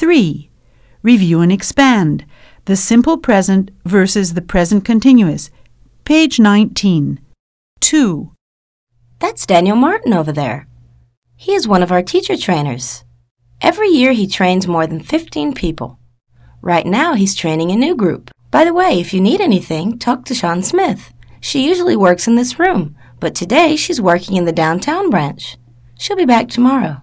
3. Review and expand. The simple present versus the present continuous. Page 19. 2. That's Daniel Martin over there. He is one of our teacher trainers. Every year he trains more than 15 people. Right now he's training a new group. By the way, if you need anything, talk to Sean Smith. She usually works in this room, but today she's working in the downtown branch. She'll be back tomorrow.